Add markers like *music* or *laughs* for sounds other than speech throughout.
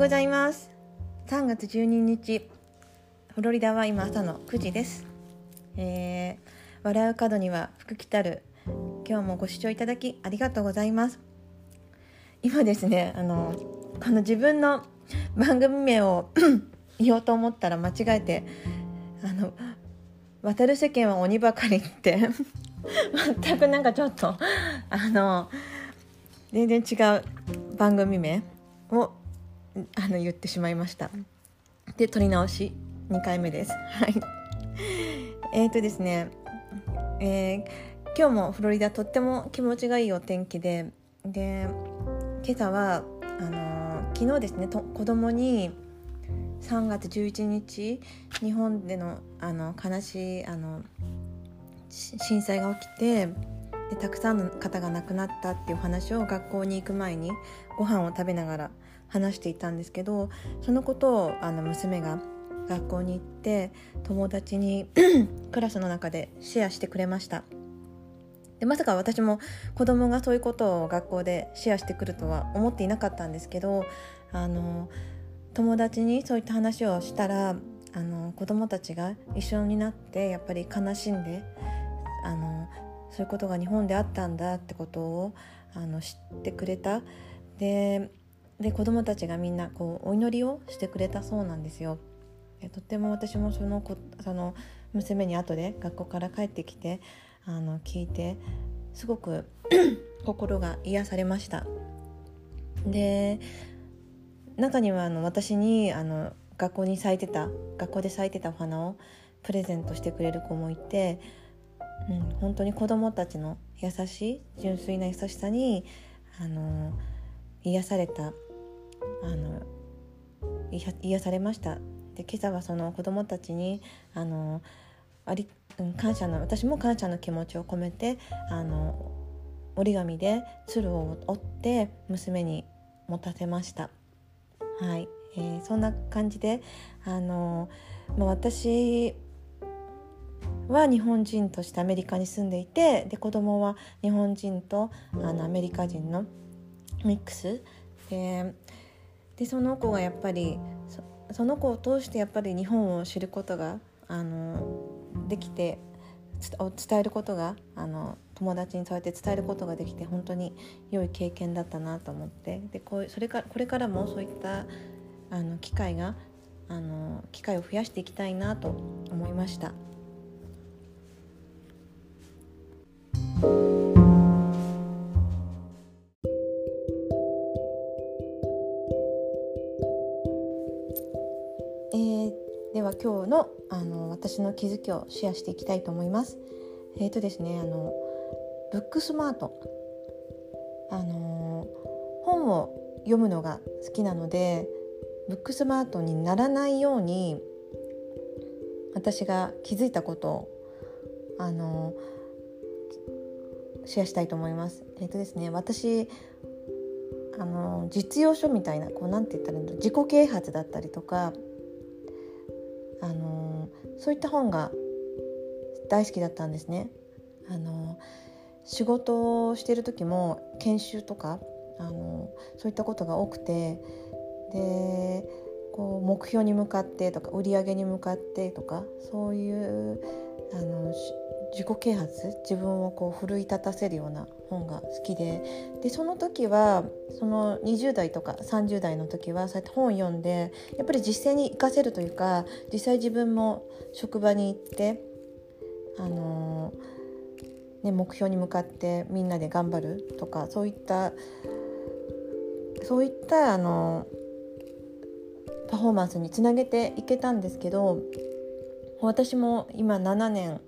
うございます。3月12日フロリダは今朝の9時です、えー、笑う角には福来たる。今日もご視聴いただきありがとうございます。今ですねあのこの自分の番組名を *coughs* 言おうと思ったら間違えてあの渡る世間は鬼ばかりって全くなんかちょっとあの全然違う番組名をあの言ってしまいました。で撮り直し2回目です。はい。*laughs* えーとですね、えー、今日もフロリダとっても気持ちがいいお天気でで今朝はあのー、昨日ですねと子供に3月11日日本でのあの悲しいあの震災が起きてでたくさんの方が亡くなったっていう話を学校に行く前にご飯を食べながら話していたんですけどそのことをあの娘が学校に行って友達に *clears throat* クラスの中でシェアしてくれました。でまさか私も子供がそういうことを学校でシェアしてくるとは思っていなかったんですけどあの友達にそういった話をしたらあの子供たちが一緒になってやっぱり悲しんであのそういうことが日本であったんだってことをあの知ってくれた。でで子供たちがみんなこうお祈りをしてくれたそうなんですよ。とっても私もその子その娘に後で学校から帰ってきてあの聞いてすごく *clears throat* 心が癒されました。で中にはあの私にあの学校に咲いてた学校で咲いてたお花をプレゼントしてくれる子もいてうん、本当に子どもたちの優しい純粋な優しさにあの癒されたあの癒されました。で今朝はその子どもたちにあのあり感謝の私も感謝の気持ちを込めてあの折り紙で鶴を折って娘に持たせました。はい、えー、そんな感じであの、まあ、私は日本人としてアメリカに住んでいてで子供は日本人とあのアメリカ人のミックス。ででその子がやっぱりその子を通してやっぱり日本を知ることがあのできて伝えることがあの友達にそうやって伝えることができて本当に良い経験だったなと思ってでこうそれかこれからもそういったあの機会があの機会を増やしていきたいなと思いました。えー、では今日のあの私の気づきをシェアしていきたいと思います。えっ、ー、とですねあのブックスマートあの本を読むのが好きなのでブックスマートにならないように私が気づいたことをあのシェアしたいと思います。えっ、ー、とですね私あの実用書みたいなこうなんて言ったらいいの自己啓発だったりとかそういった本が大好きだったんですね。あの仕事をしてる時も研修とかあのそういったことが多くてでこう目標に向かってとか売り上げに向かってとかそういうあの自己啓発自分をこう奮い立たせるような本が好きででその時はその20代とか30代の時はそうやって本を読んでやっぱり実践に生かせるというか実際自分も職場に行ってあのー、ね、目標に向かってみんなで頑張るとかそういったそういったあのパフォーマンスにつなげていけたんですけど私も今7年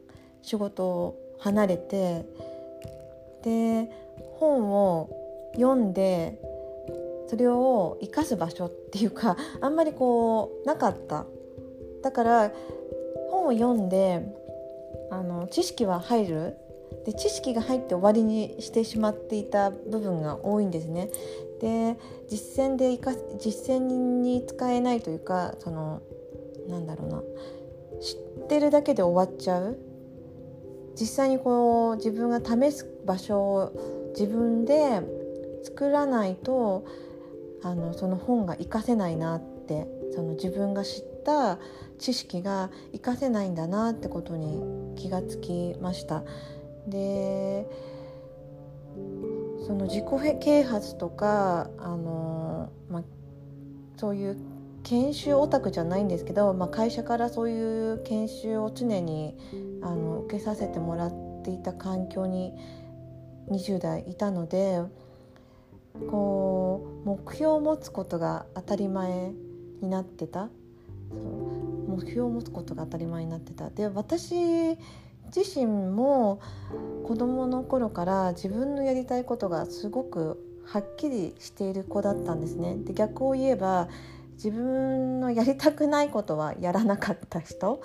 仕事を離れてで本を読んでそれを生かす場所っていうか *laughs* あんまりこうなかった。だから本を読んであの知識は入る。で知識が入って終わりにしてしまっていた部分が多いんですね。で実践でか実践に使えないというかそのなんだろうな。知ってるだけで終わっちゃう。実際にこう自分が試す場所を自分で作らないとあのその本が活かせないなってその自分が知った知識が活かせないんだなってことに気がつきました。でその自己啓発とかあの、まあ、そういう研修オタクじゃないんですけど、まあ、会社からそういう研修を常にあの受けさせてもらっていた環境に20代いたのでこう目標を持つことが当たり前になってた目標を持つことが当たり前になってたで私自身も子どもの頃から自分のやりたいことがすごくはっきりしている子だったんですね。で逆を言えば自分のやりたくないことはやらなかった人？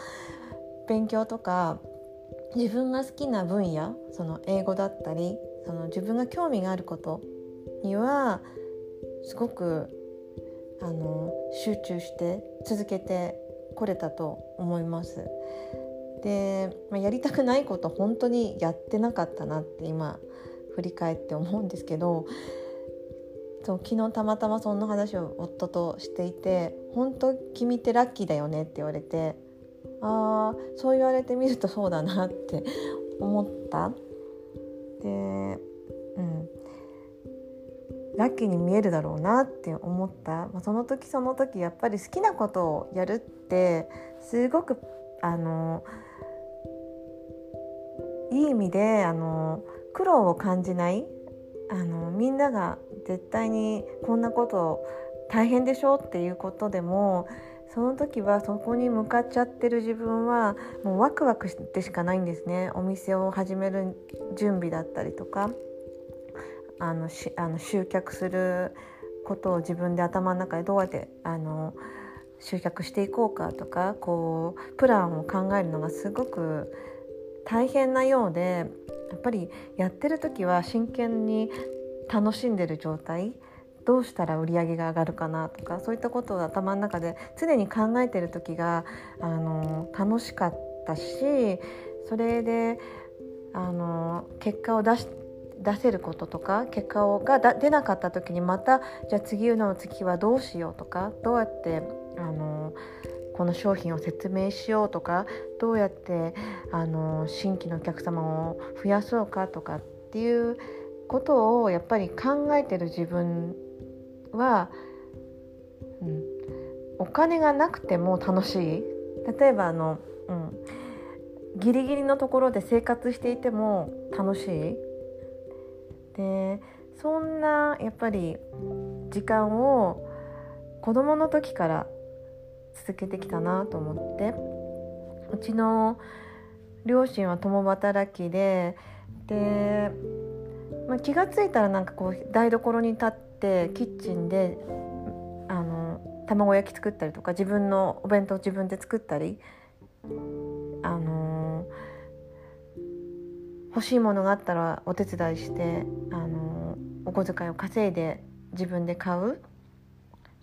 勉強とか自分が好きな分野その英語だったりその自分が興味があることにはすごくあの集中して続けてこれたと思います。で、まあ、やりたくないこと本当にやってなかったなって今振り返って思うんですけどそう昨日たまたまそんな話を夫としていて「本当君ってラッキーだよね」って言われてああそう言われてみるとそうだなって *laughs* 思った。でうんラッキーに見えるだろうなって思った、まあ、その時その時やっぱり好きなことをやるってすごくあのいい意味であの苦労を感じないあのみんなが絶対にこんなこと大変でしょっていうことでもその時はそこに向かっちゃってる自分はもうワクワクしてしかないんですね。お店を始める準備だったりとかあのしあの集客することを自分で頭の中でどうやってあの集客していこうかとかこうプランを考えるのがすごく大変なようでやっぱりやってる時は真剣に楽しんでる状態どうしたら売り上げが上がるかなとかそういったことを頭の中で常に考えてる時があの楽しかったしそれであの結果を出し出せることとか結果をが出なかった時にまたじゃあ次の次はどうしようとかどうやってあのこの商品を説明しようとかどうやってあの新規のお客様を増やそうかとかっていうことをやっぱり考えてる自分は、うん、お金がなくても楽しい。例えばあの、うん、ギリギリのところで生活していても楽しい。でそんなやっぱり時間を子供の時から続けてきたなと思って。うちの両親は共働きでで、まあ、気が付いたらなんかこう台所に立ってキッチンであの卵焼き作ったりとか自分のお弁当自分で作ったりあの欲しいものがあったらお手伝いしてあのお小遣いを稼いで自分で買う。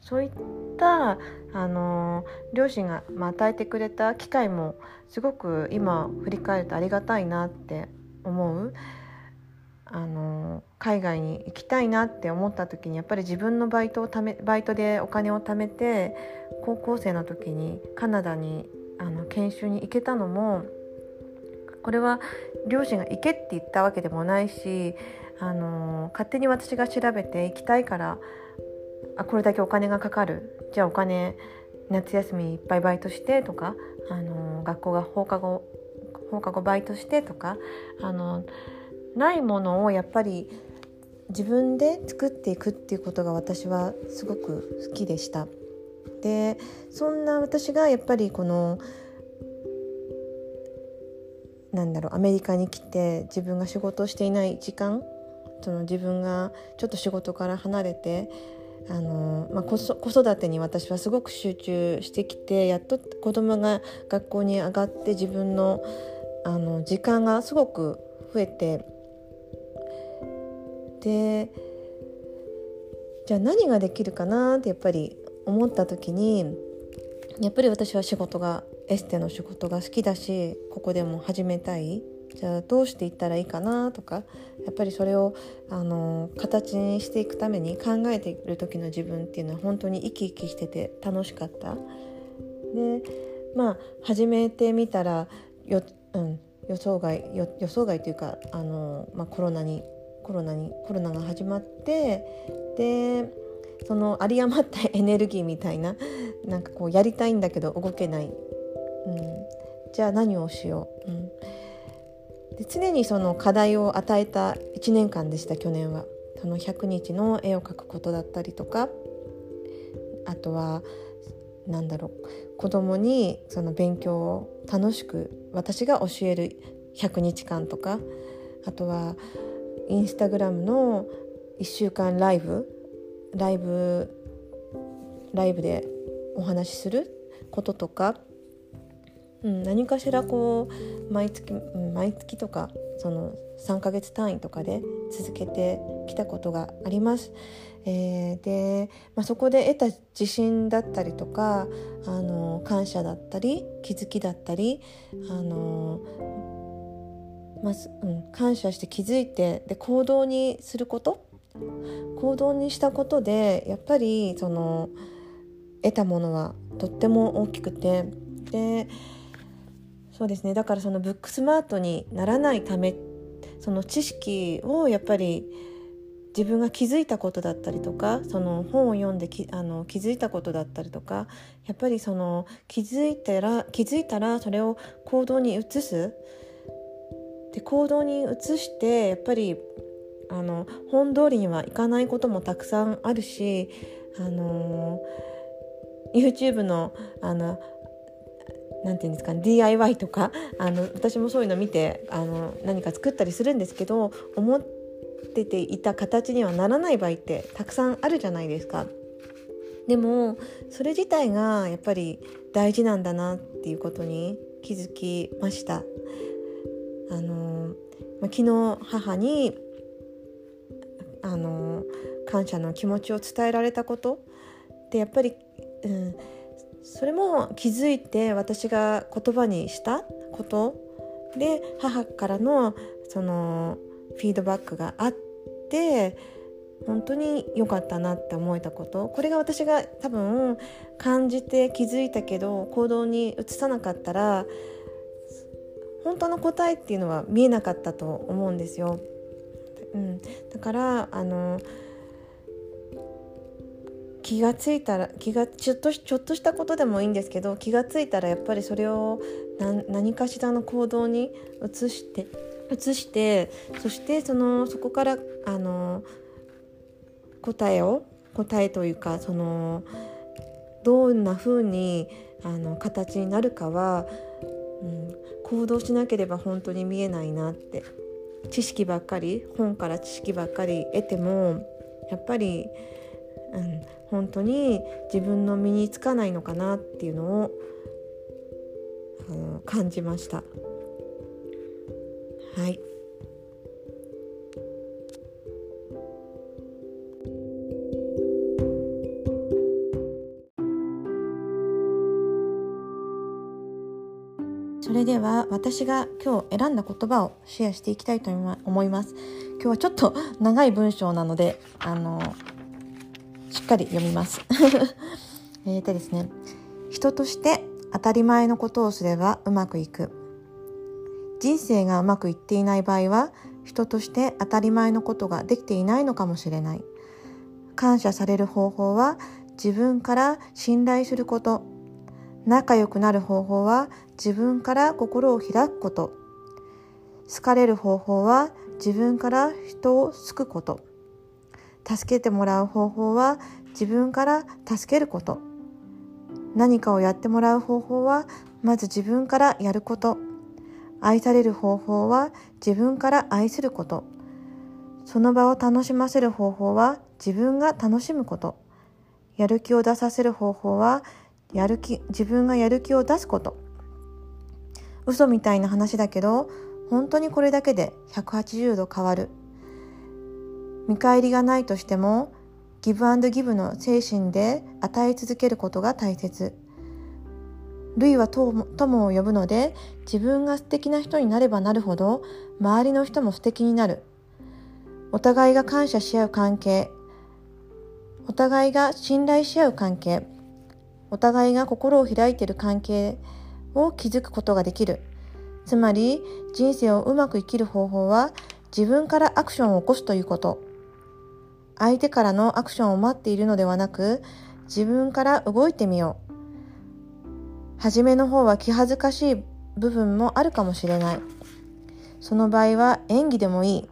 そういったあの両親が、まあ、与えてくれた機会もすごく今振り返るとありがたいなって思う。あの海外に行きたいなって思った時にやっぱり自分のバイトをためバイトでお金を貯めて高校生の時にカナダにあの研修に行けたのもこれは両親が行けって言ったわけでもないしあの勝手に私が調べて行きたいからあこれだけお金がかかるじゃあお金夏休みいっぱいバイトしてとか、あの学校が放課後放課後バイトしてとか、あのないものをやっぱり自分で作っていくっていうことが私はすごく好きでした。でそんな私がやっぱりこのなんだろうアメリカに来て自分が仕事をしていない時間その自分がちょっと仕事から離れてあの、まあ、子育てに私はすごく集中してきてやっと子供が学校に上がって自分のあの時間がすごく増えてでじゃあ何ができるかなってやっぱり思った時にやっぱり私は仕事がエステの仕事が好きだしここでも始めたい。じゃあどうしていったらいいかなとかやっぱりそれをあの形にしていくために考えている時の自分っていうのは本当に生き生きしてて楽しかった。でまあ始めてみたらよ、うん、予想外予想外というかあの、まあ、コロナにコロナにコロナが始まってでその有り余ったエネルギーみたいななんかこうやりたいんだけど動けない、うん、じゃあ何をしよう、うん、で常にその課題を与えた1年間でした去年は。その100日の絵を描くことだったりとかあとは何だろう子供にその勉強を楽しく私が教える100日間とかあとはインスタグラムの1週間ライブライブライブでお話しすることとか、うん、何かしらこう毎月毎月とかその3ヶ月単位とかで続けてきたことがあります。えー、で、まあ、そこで得た自信だったりとかあの感謝だったり気づきだったりあのまあうん、感謝して気づいてで行動にすること行動にしたことでやっぱりその得たものはとっても大きくてでそうですね。だからそのブックスマートにならないためその知識をやっぱり自分が気づいたことだったりとかその本を読んできあの気づいたことだったりとかやっぱりその気づいたら気づいたらそれを行動に移す。で行動に移してやっぱりあの本通りにはいかないこともたくさんあるしあの YouTube のあのなんていうんですか、DIY とかあの私もそういうの見てあの何か作ったりするんですけど思ってていた形にはならない場合ってたくさんあるじゃないですか。でもそれ自体がやっぱり大事なんだなっていうことに気づきました。あのま昨日母にあの感謝の気持ちを伝えられたことでやっぱり、うん、それも気づいて私が言葉にしたこと。で母からのそのフィードバックがあって本当に良かったなって思えたこと。これが私が多分感じて気づいたけど行動に移さなかったら本当の答えっていうのは見えなかったと思うんですよ。うん、だからあの気がついたら気がちょっとちょっとしたことでもいいんですけど気がついたらやっぱりそれを何かしらの行動に移して移してそしてそのそこからあの答えを答えというかそのどんな風にあに形になるかは、うん、行動しなければ本当に見えないなって知識ばっかり本から知識ばっかり得てもやっぱり、うん、本当に自分の身につかないのかなっていうのをあの感じました。はいそれでは私が今日選んだ言葉をシェアしていきたいと思います今日はちょっと長い文章なのであのしっかり読みます *laughs* えっとですね人として当たり前のことをすればうまくいく人生がうまくいっていない場合は人として当たり前のことができていないのかもしれない感謝される方法は自分から信頼すること仲良くなる方法は自分から心を開くこと。好かれる方法は自分から人を救うこと。助けてもらう方法は自分から助けること。何かをやってもらう方法はまず自分からやること。愛される方法は自分から愛すること。その場を楽しませる方法は自分が楽しむこと。やる気を出させる方法はやる気自分がやる気を出すこと嘘みたいな話だけど本当にこれだけで180度変わる見返りがないとしてもギブアンドギブの精神で与え続けることが大切。類は友を呼ぶので自分が素敵な人になればなるほど周りの人も素敵になる。お互いが感謝し合う関係。お互いが信頼し合う関係。お互いが心を開いている関係を築くことができる。つまり人生をうまく生きる方法は自分からアクションを起こすということ。相手からのアクションを待っているのではなく自分から動いてみよう。初めの方は気恥ずかしい部分もあるかもしれない。その場合は演技でもいい。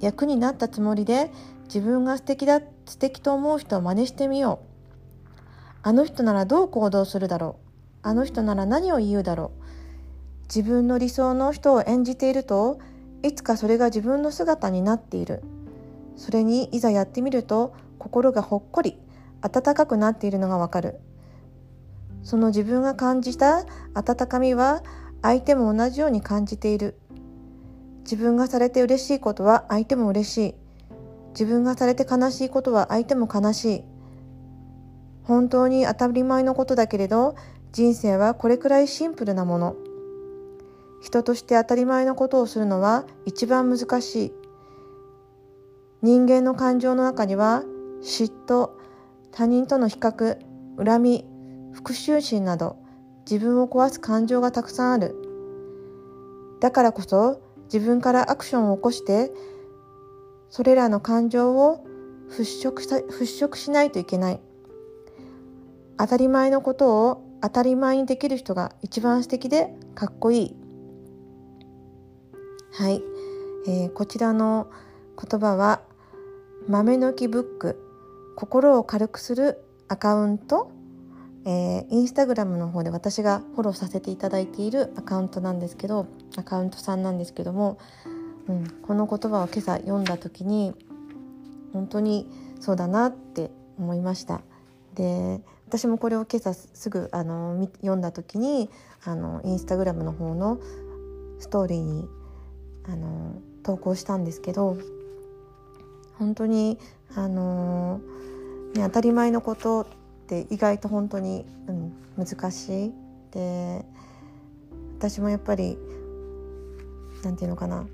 役になったつもりで自分が素敵だ素敵と思う人を真似してみよう。あの人ならどう行動するだろう。あの人なら何を言うだろう。自分の理想の人を演じているといつかそれが自分の姿になっている。それにいざやってみると心がほっこり温かくなっているのがわかる。その自分が感じた温かみは相手も同じように感じている。自分がされて嬉しいことは相手も嬉しい。自分がされて悲しいことは相手も悲しい。本当に当たり前のことだけれど人生はこれくらいシンプルなもの。人として当たり前のことをするのは一番難しい。人間の感情の中には嫉妬他人との比較恨み復讐心など自分を壊す感情がたくさんある。だからこそ自分からアクションを起こしてそれらの感情を払拭払拭しないといけない。当たり前のことを当たり前にできる人が一番素敵でかっこいい。はい、えー、こちらの言葉は豆の木ブック心を軽くするアカウントえー、インスタグラムの方で私がフォローさせていただいているアカウントなんですけどアカウントさんなんですけども、うん、この言葉を今朝読んだ時に本当にそうだなって思いました。で私もこれを今朝すぐあの読んだ時にあのインスタグラムの方のストーリーにあの投稿したんですけど本当にあの、ね、当たり前のことって意外と本当に、うん、難しい。で私もやっぱり何て言うのかな。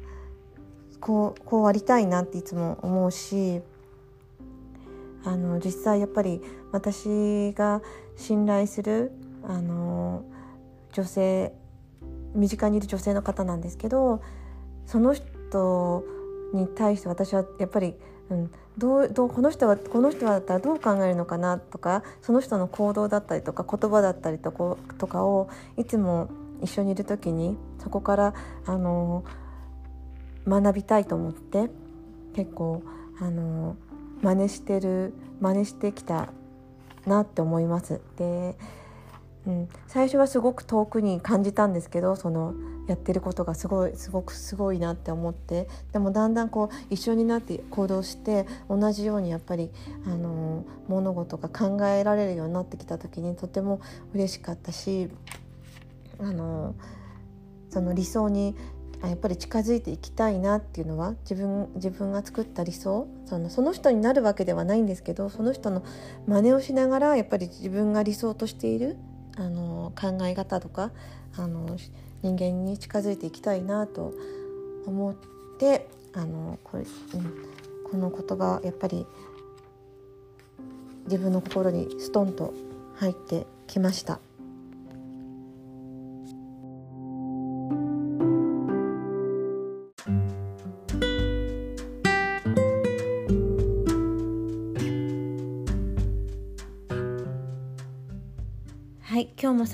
こうこうありたいなっていつも思うしあの実際やっぱり私が信頼するあの女性身近にいる女性の方なんですけどその人に対して私はやっぱりうん、どうどうこの人はこの人だったらどう考えるのかなとかその人の行動だったりとか言葉だったりとかとかをいつも一緒にいる時にそこからあの学びたいと思って結構あの真似してる真似してきたなって思います。でうん、最初はすごく遠くに感じたんですけどそのやってることがすごいすごくすごいなって思って。でもだんだんこう一緒になって行動して同じようにやっぱりあの物事が考えられるようになってきた時にとても嬉しかったしあのその理想にやっぱり近づいていきたいなっていうのは自分自分が作った理想そのその人になるわけではないんですけどその人の真似をしながらやっぱり自分が理想としているあの考え方とかあの人間に近づいていきたいなと思ってあのこれ、うん、この言葉やっぱり自分の心にストンと入ってきました。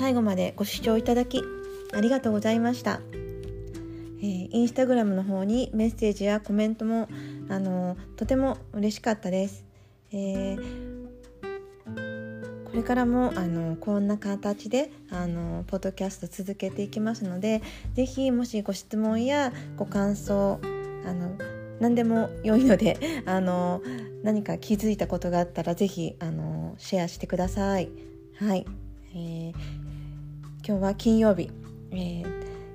最後までご視聴いただきありがとうございました、えー、インスタグラムの方にメッセージやコメントもあのとても嬉しかったです、えー、これからもあのこんな形であのポッドキャスト続けていきますので是非もしご質問やご感想あの何でも良いのであの何か気づいたことがあったら是非あのシェアしてください。はい。えー、今日は金曜日、えー、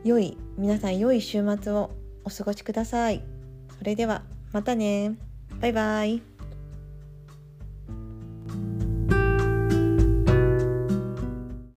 良い皆さん良い週末をお過ごしください。それではまたね。バイバイ。